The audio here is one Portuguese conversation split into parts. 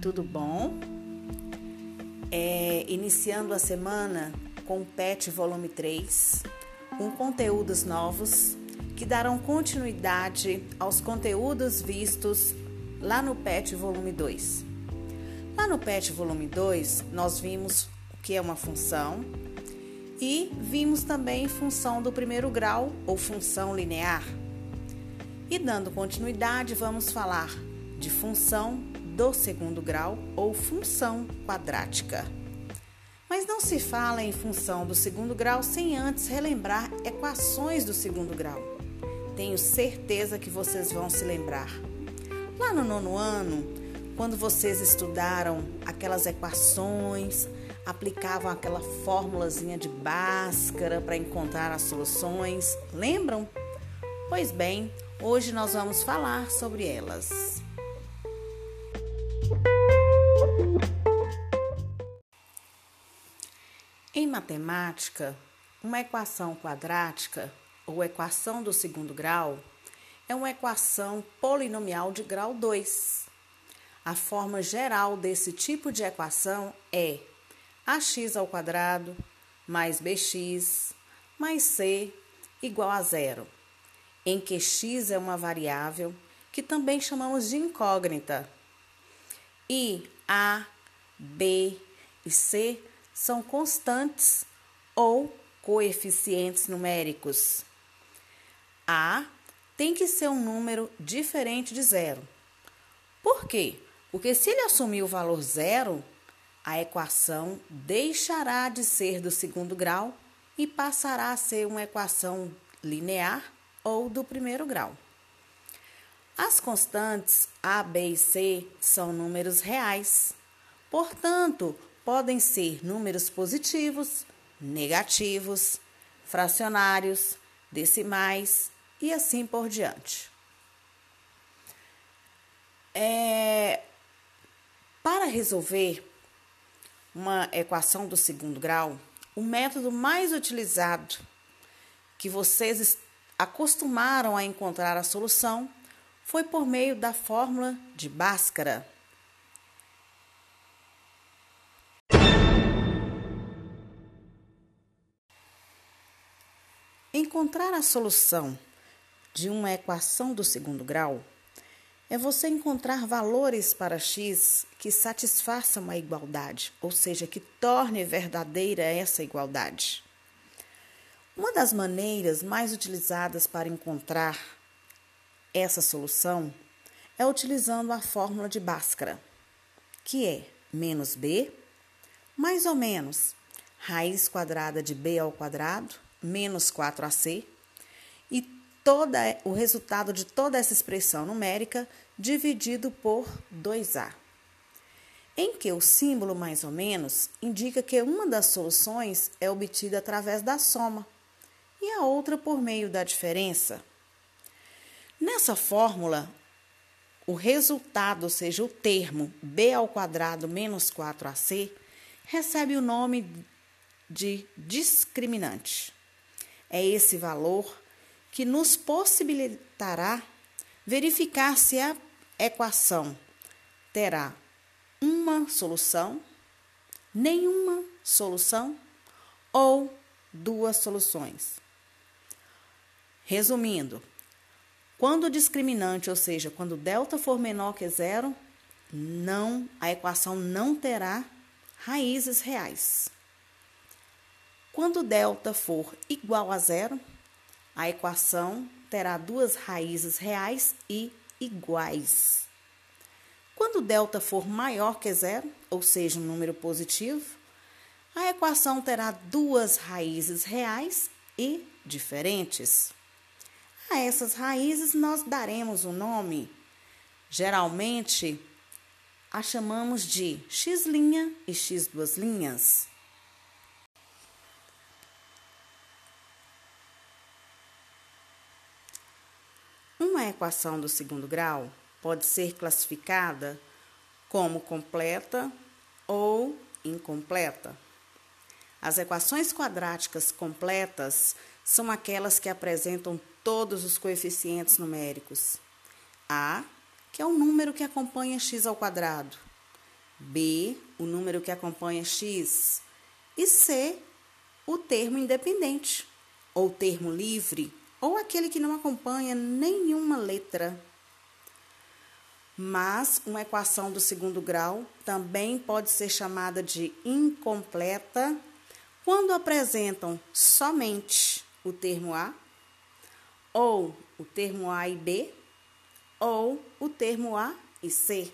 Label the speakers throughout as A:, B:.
A: tudo bom? É, iniciando a semana com o PET Volume 3, com conteúdos novos que darão continuidade aos conteúdos vistos lá no PET Volume 2. Lá no PET Volume 2, nós vimos o que é uma função e vimos também função do primeiro grau ou função linear. E dando continuidade, vamos falar de função do segundo grau ou função quadrática. Mas não se fala em função do segundo grau sem antes relembrar equações do segundo grau. Tenho certeza que vocês vão se lembrar. Lá no nono ano, quando vocês estudaram aquelas equações, aplicavam aquela fórmulazinha de Bhaskara para encontrar as soluções, lembram? Pois bem, hoje nós vamos falar sobre elas. Em matemática, uma equação quadrática ou equação do segundo grau é uma equação polinomial de grau 2. A forma geral desse tipo de equação é ax ao quadrado mais bx mais c igual a zero, em que x é uma variável que também chamamos de incógnita e a, b e c são constantes ou coeficientes numéricos. A tem que ser um número diferente de zero. Por quê? Porque se ele assumir o valor zero, a equação deixará de ser do segundo grau e passará a ser uma equação linear ou do primeiro grau. As constantes A, B e C são números reais, portanto, podem ser números positivos, negativos, fracionários, decimais e assim por diante. É, para resolver uma equação do segundo grau, o método mais utilizado que vocês acostumaram a encontrar a solução foi por meio da fórmula de Bhaskara. Encontrar a solução de uma equação do segundo grau é você encontrar valores para x que satisfaçam a igualdade, ou seja, que torne verdadeira essa igualdade. Uma das maneiras mais utilizadas para encontrar essa solução é utilizando a fórmula de Bhaskara, que é menos b, mais ou menos raiz quadrada de b ao quadrado, menos 4ac, e toda, o resultado de toda essa expressão numérica dividido por 2a, em que o símbolo mais ou menos indica que uma das soluções é obtida através da soma e a outra por meio da diferença. Nessa fórmula, o resultado, ou seja, o termo b ao quadrado menos 4ac, recebe o nome de discriminante. É esse valor que nos possibilitará verificar se a equação terá uma solução, nenhuma solução ou duas soluções. Resumindo, quando o discriminante, ou seja, quando delta for menor que zero, não, a equação não terá raízes reais. Quando delta for igual a zero, a equação terá duas raízes reais e iguais. Quando delta for maior que zero, ou seja, um número positivo, a equação terá duas raízes reais e diferentes. A essas raízes nós daremos o um nome. Geralmente a chamamos de x' e x duas linhas. Uma equação do segundo grau pode ser classificada como completa ou incompleta. As equações quadráticas completas são aquelas que apresentam todos os coeficientes numéricos. A, que é o número que acompanha x ao quadrado. B, o número que acompanha x, e C, o termo independente, ou termo livre, ou aquele que não acompanha nenhuma letra. Mas uma equação do segundo grau também pode ser chamada de incompleta quando apresentam somente o termo A, ou o termo A e B, ou o termo A e C.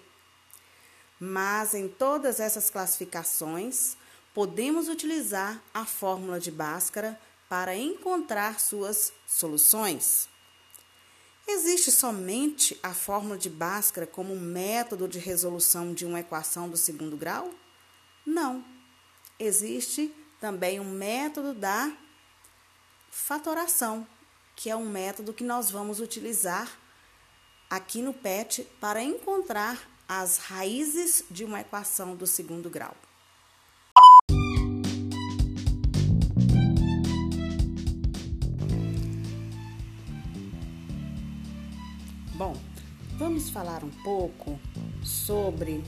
A: Mas em todas essas classificações, podemos utilizar a fórmula de Bhaskara para encontrar suas soluções. Existe somente a fórmula de Bhaskara como método de resolução de uma equação do segundo grau? Não. Existe também um método da fatoração, que é um método que nós vamos utilizar aqui no PET para encontrar as raízes de uma equação do segundo grau. Bom, vamos falar um pouco sobre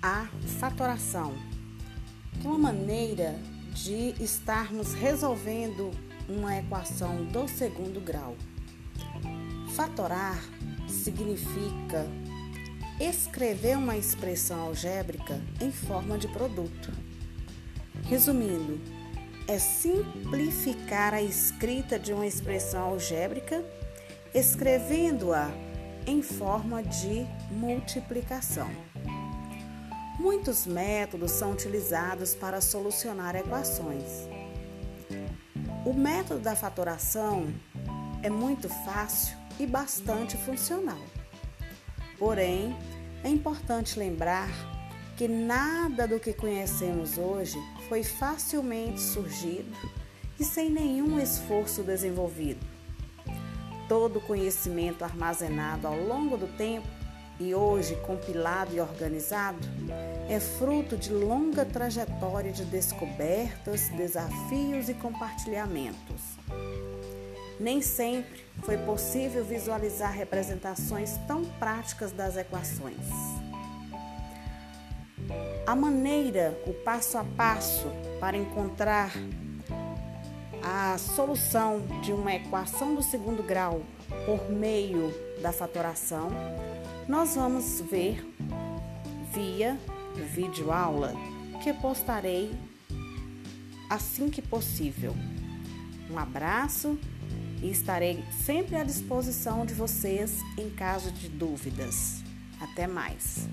A: a fatoração, que é uma maneira de estarmos resolvendo uma equação do segundo grau. Fatorar significa escrever uma expressão algébrica em forma de produto. Resumindo, é simplificar a escrita de uma expressão algébrica, escrevendo-a em forma de multiplicação. Muitos métodos são utilizados para solucionar equações. O método da fatoração é muito fácil e bastante funcional. Porém, é importante lembrar que nada do que conhecemos hoje foi facilmente surgido e sem nenhum esforço desenvolvido. Todo conhecimento armazenado ao longo do tempo e hoje compilado e organizado é fruto de longa trajetória de descobertas, desafios e compartilhamentos. Nem sempre foi possível visualizar representações tão práticas das equações. A maneira, o passo a passo para encontrar a solução de uma equação do segundo grau por meio da fatoração, nós vamos ver via videoaula que postarei assim que possível. Um abraço e estarei sempre à disposição de vocês em caso de dúvidas. Até mais!